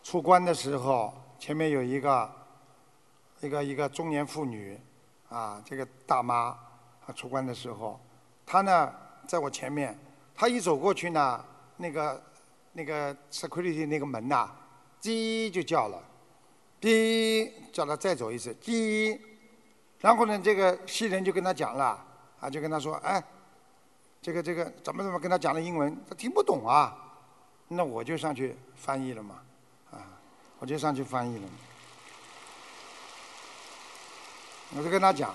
出关的时候，前面有一个一个一个中年妇女，啊，这个大妈，她出关的时候，她呢在我前面，她一走过去呢，那个那个 security 那个门呐、叽就叫了，哔叫她再走一次，叽，然后呢，这个西人就跟他讲了，啊，就跟他说，哎，这个这个怎么怎么跟他讲了英文，他听不懂啊，那我就上去翻译了嘛，啊，我就上去翻译了。我就跟他讲，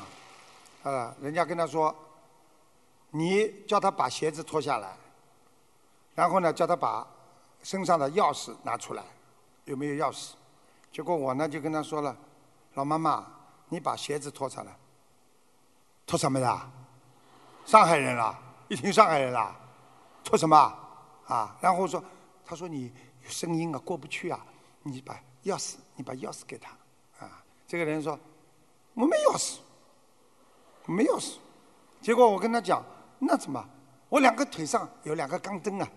啊，人家跟他说，你叫他把鞋子脱下来，然后呢，叫他把身上的钥匙拿出来，有没有钥匙？结果我呢就跟他说了，老妈妈，你把鞋子脱下来。脱什么呀？上海人啦，一听上海人啦，脱什么？啊，然后说，他说你声音啊过不去啊，你把钥匙，你把钥匙给他，啊，这个人说。我没钥匙，没钥匙。结果我跟他讲，那怎么？我两个腿上有两个钢针啊。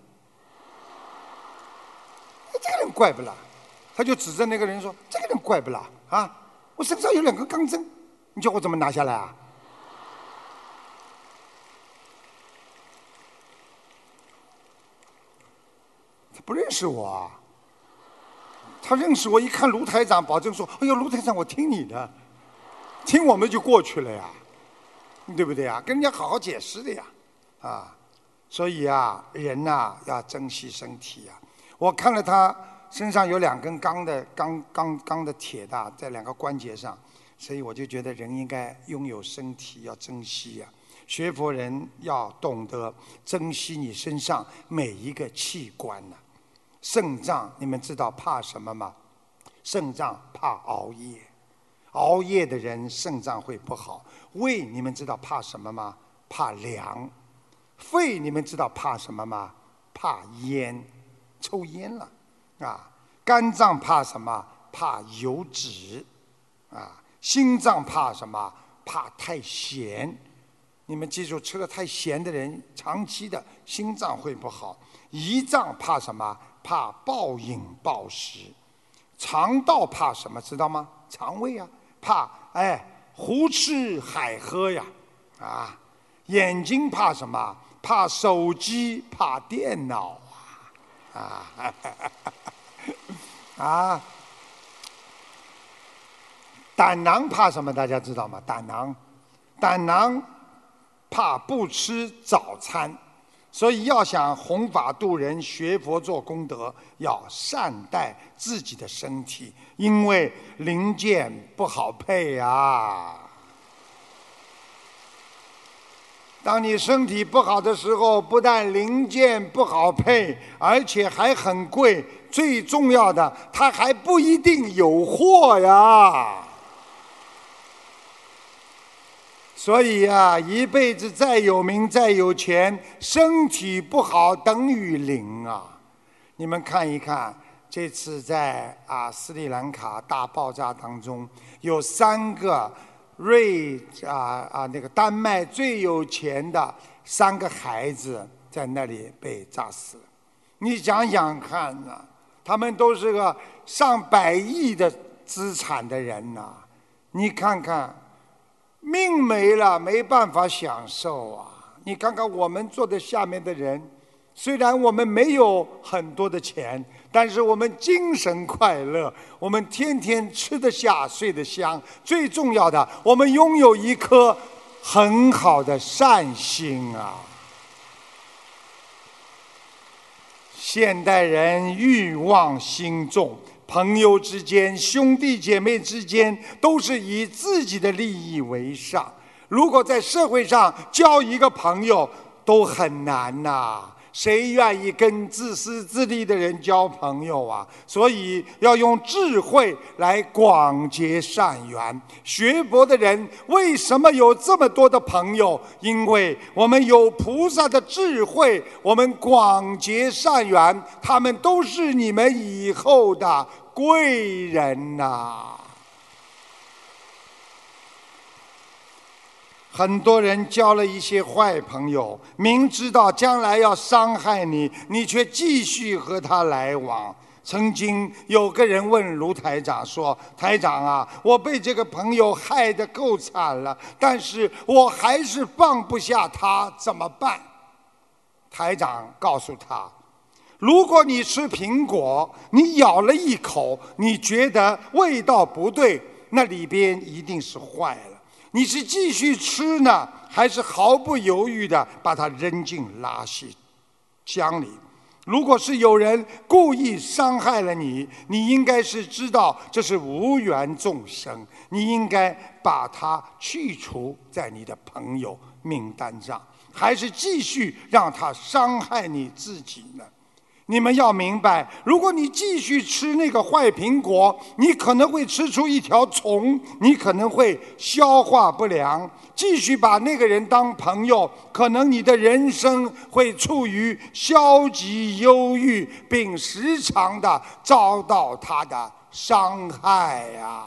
哎这个人怪不啦？他就指着那个人说：“这个人怪不啦？啊，我身上有两个钢针，你叫我怎么拿下来啊？”他不认识我啊。他认识我，一看卢台长，保证说：“哎呦，卢台长，我听你的。”听我们就过去了呀，对不对呀？跟人家好好解释的呀，啊，所以啊，人呐、要珍惜身体呀、我看了他身上有两根钢的钢钢钢的铁的在两个关节上，所以我就觉得人应该拥有身体要珍惜呀、学佛人要懂得珍惜你身上每一个器官呐、肾脏，你们知道怕什么吗？肾脏怕熬夜。熬夜的人肾脏会不好。胃你们知道怕什么吗？怕凉。肺你们知道怕什么吗？怕烟，抽烟了。啊，肝脏怕什么？怕油脂。啊，心脏怕什么？怕太咸。你们记住，吃了太咸的人，长期的心脏会不好。胰脏怕什么？怕暴饮暴食。肠道怕什么？知道吗？肠胃啊，怕哎胡吃海喝呀，啊，眼睛怕什么？怕手机，怕电脑啊，啊，啊，胆囊怕什么？大家知道吗？胆囊，胆囊怕不吃早餐。所以要想弘法度人、学佛做功德，要善待自己的身体，因为零件不好配啊。当你身体不好的时候，不但零件不好配，而且还很贵。最重要的，它还不一定有货呀。所以呀，一辈子再有名再有钱，身体不好等于零啊！你们看一看，这次在啊斯里兰卡大爆炸当中，有三个瑞啊啊那个丹麦最有钱的三个孩子在那里被炸死了。你想想看呐，他们都是个上百亿的资产的人呐，你看看。命没了，没办法享受啊！你看看我们坐在下面的人，虽然我们没有很多的钱，但是我们精神快乐，我们天天吃得下，睡得香。最重要的，我们拥有一颗很好的善心啊！现代人欲望心重。朋友之间、兄弟姐妹之间，都是以自己的利益为上。如果在社会上交一个朋友都很难呐，谁愿意跟自私自利的人交朋友啊？所以要用智慧来广结善缘。学佛的人为什么有这么多的朋友？因为我们有菩萨的智慧，我们广结善缘，他们都是你们以后的。贵人呐，很多人交了一些坏朋友，明知道将来要伤害你，你却继续和他来往。曾经有个人问卢台长说：“台长啊，我被这个朋友害得够惨了，但是我还是放不下他，怎么办？”台长告诉他。如果你吃苹果，你咬了一口，你觉得味道不对，那里边一定是坏了。你是继续吃呢，还是毫不犹豫的把它扔进垃圾箱里？如果是有人故意伤害了你，你应该是知道这是无缘众生，你应该把它去除在你的朋友名单上，还是继续让他伤害你自己呢？你们要明白，如果你继续吃那个坏苹果，你可能会吃出一条虫，你可能会消化不良。继续把那个人当朋友，可能你的人生会处于消极忧郁，并时常的遭到他的伤害呀。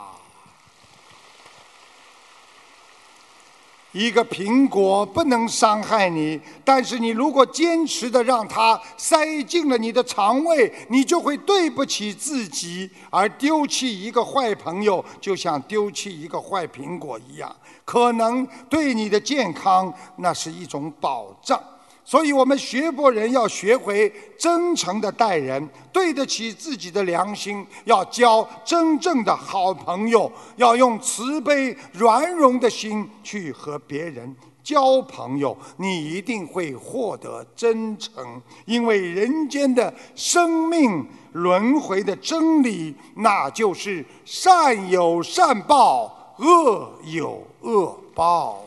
一个苹果不能伤害你，但是你如果坚持的让它塞进了你的肠胃，你就会对不起自己，而丢弃一个坏朋友，就像丢弃一个坏苹果一样，可能对你的健康那是一种保障。所以我们学佛人要学会真诚的待人，对得起自己的良心，要交真正的好朋友，要用慈悲软容的心去和别人交朋友，你一定会获得真诚。因为人间的生命轮回的真理，那就是善有善报，恶有恶报。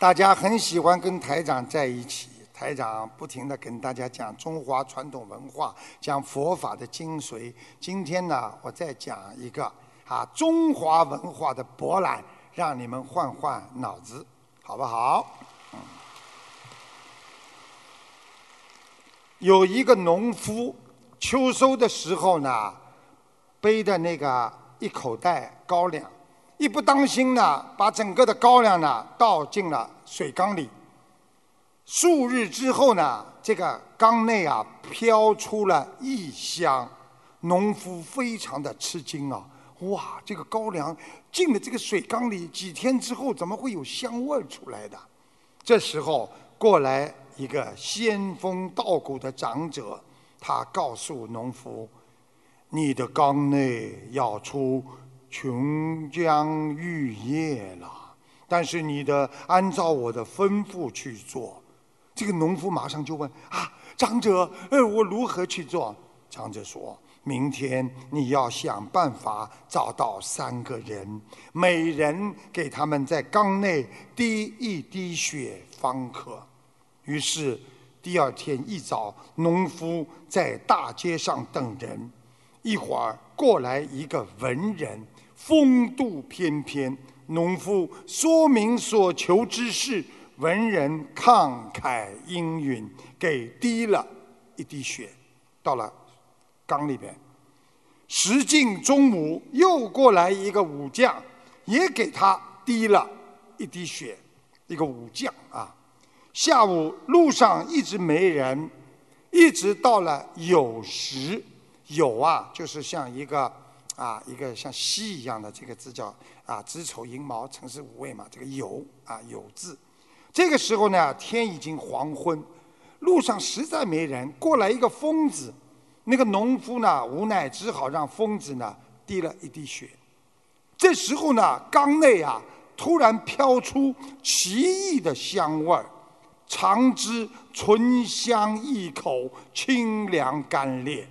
大家很喜欢跟台长在一起，台长不停的跟大家讲中华传统文化，讲佛法的精髓。今天呢，我再讲一个啊中华文化的博览，让你们换换脑子，好不好？有一个农夫，秋收的时候呢，背的那个一口袋高粱。一不当心呢，把整个的高粱呢倒进了水缸里。数日之后呢，这个缸内啊飘出了异香，农夫非常的吃惊啊！哇，这个高粱进了这个水缸里，几天之后怎么会有香味出来的？这时候过来一个仙风道骨的长者，他告诉农夫：“你的缸内要出琼浆玉液了，但是你的按照我的吩咐去做。”这个农夫马上就问：“啊，长者，呃，我如何去做？”长者说：“明天你要想办法找到三个人，每人给他们在缸内滴一滴血方可。”于是第二天一早，农夫在大街上等人。一会儿过来一个文人，风度翩翩。农夫说明所求之事，文人慷慨应允，给滴了一滴血，到了缸里边。时近中午，又过来一个武将，也给他滴了一滴血，一个武将啊。下午路上一直没人，一直到了酉时，酉啊，就是像一个啊一个像西一样的这个字叫啊子丑寅卯辰巳午未嘛，这个酉啊酉字。这个时候呢，天已经黄昏，路上实在没人，过来一个疯子。那个农夫呢，无奈只好让疯子呢滴了一滴血。这时候呢，缸内啊突然飘出奇异的香味儿，尝之醇香异口，清凉甘冽。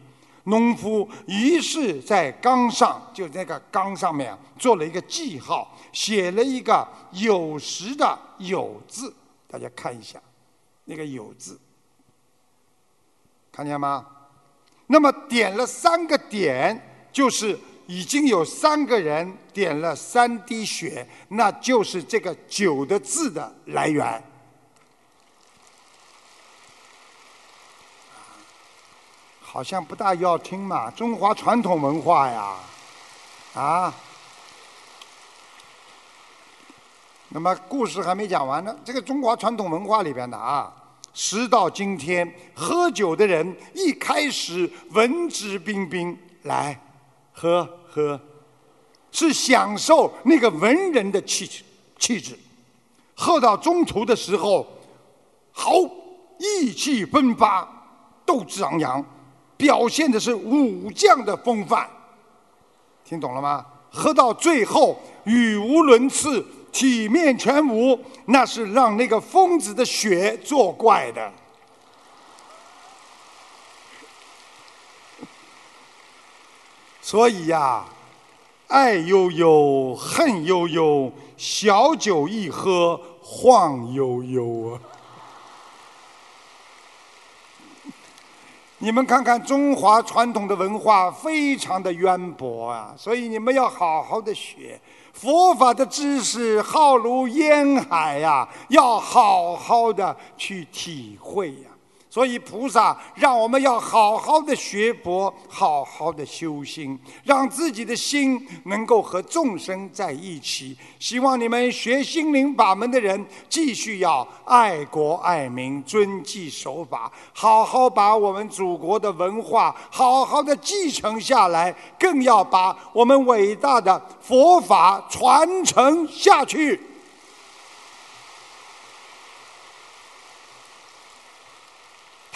农夫于是在缸上，就那个缸上面做了一个记号，写了一个酉时的酉字。大家看一下，那个酉字，看见吗？那么点了三个点，就是已经有三个人点了三滴血，那就是这个“酒”的字的来源。好像不大要听嘛，中华传统文化呀，啊。那么故事还没讲完呢，这个中华传统文化里边的啊，时到今天，喝酒的人一开始文质彬彬，来喝喝，是享受那个文人的气质气质，喝到中途的时候，好意气风发，斗志昂扬，表现的是武将的风范，听懂了吗？喝到最后语无伦次。体面全无，那是让那个疯子的血作怪的。所以呀，爱悠悠，恨悠悠，小酒一喝晃悠悠啊！你们看看中华传统的文化非常的渊博啊，所以你们要好好的学。佛法的知识浩如烟海呀，要好好的去体会呀。所以菩萨让我们要好好的学佛，好好的修心，让自己的心能够和众生在一起。希望你们学心灵法门的人，继续要爱国爱民、遵纪守法，好好把我们祖国的文化好好的继承下来，更要把我们伟大的佛法传承下去。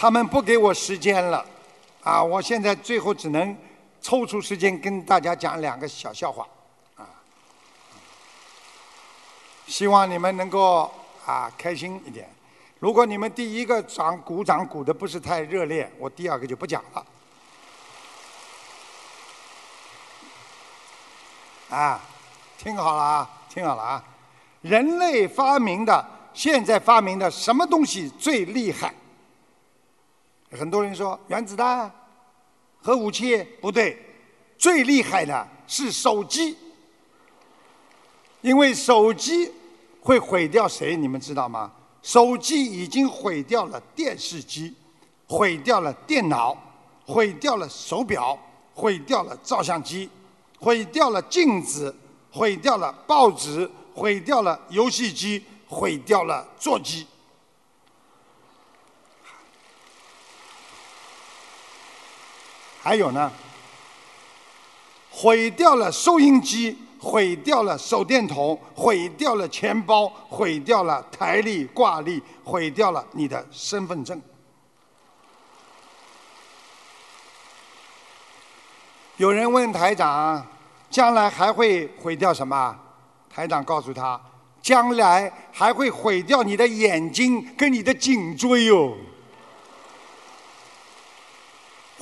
他们不给我时间了，啊！我现在最后只能抽出时间跟大家讲两个小笑话，啊！希望你们能够啊开心一点。如果你们第一个掌鼓掌鼓的不是太热烈，我第二个就不讲了。啊，听好了啊，听好了啊！人类发明的，现在发明的什么东西最厉害？很多人说原子弹、核武器不对，最厉害的是手机，因为手机会毁掉谁？你们知道吗？手机已经毁掉了电视机，毁掉了电脑，毁掉了手表，毁掉了照相机，毁掉了镜子，毁掉了报纸，毁掉了游戏机，毁掉了座机。还有呢，毁掉了收音机，毁掉了手电筒，毁掉了钱包，毁掉了台历挂历，毁掉了你的身份证。有人问台长，将来还会毁掉什么？台长告诉他，将来还会毁掉你的眼睛跟你的颈椎哦。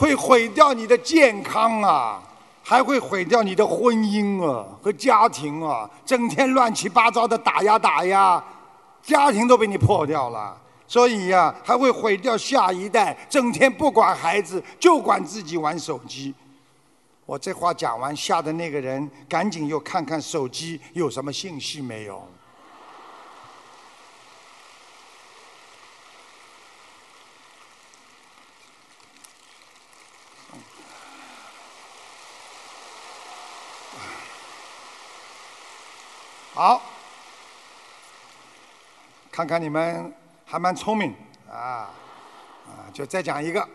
会毁掉你的健康啊，还会毁掉你的婚姻啊和家庭啊，整天乱七八糟的打压打压，家庭都被你破掉了。所以呀，还会毁掉下一代，整天不管孩子，就管自己玩手机。我这话讲完，吓得那个人赶紧又看看手机有什么信息没有。好，看看你们还蛮聪明啊啊！就再讲一个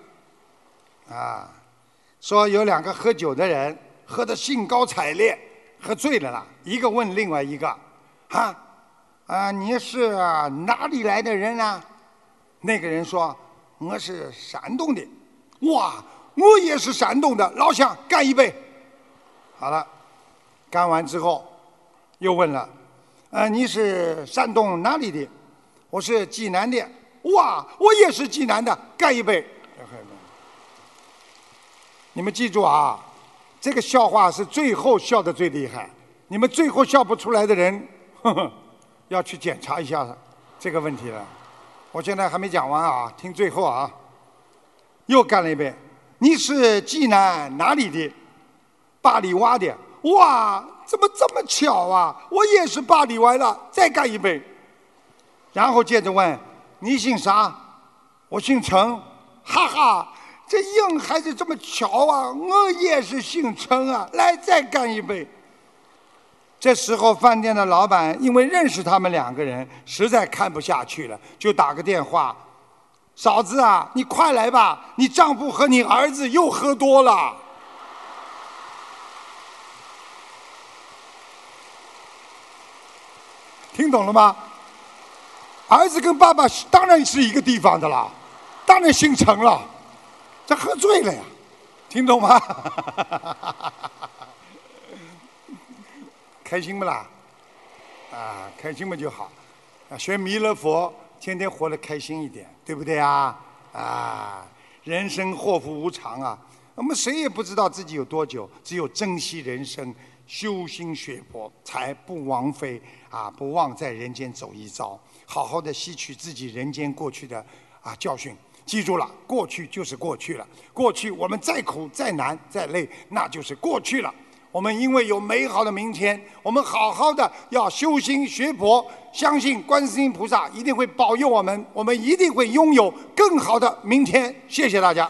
啊，说有两个喝酒的人喝得兴高采烈，喝醉了啦。一个问另外一个：“啊啊，你是哪里来的人啊？”那个人说：“我是山东的。”哇，我也是山东的，老乡，干一杯。好了，干完之后。又问了，呃，你是山东哪里的？我是济南的。哇，我也是济南的，干一杯！你们记住啊，这个笑话是最后笑的最厉害。你们最后笑不出来的人，呵呵，要去检查一下这个问题了。我现在还没讲完啊，听最后啊。又干了一杯，你是济南哪里的？八里洼的。哇，怎么这么巧啊！我也是八里歪的，再干一杯。然后接着问，你姓啥？我姓陈。哈哈，这硬还是这么巧啊！我也是姓陈啊，来再干一杯。这时候饭店的老板因为认识他们两个人，实在看不下去了，就打个电话：“嫂子啊，你快来吧，你丈夫和你儿子又喝多了。”听懂了吗？儿子跟爸爸当然是一个地方的啦，当然姓陈了。这喝醉了呀，听懂吗？开心不啦？啊，开心嘛就好。啊，学弥勒佛，天天活得开心一点，对不对啊？啊，人生祸福无常啊，我们谁也不知道自己有多久，只有珍惜人生。修心学佛，才不枉费啊！不忘在人间走一遭，好好的吸取自己人间过去的啊教训。记住了，过去就是过去了。过去我们再苦、再难、再累，那就是过去了。我们因为有美好的明天，我们好好的要修心学佛，相信观世音菩萨一定会保佑我们，我们一定会拥有更好的明天。谢谢大家。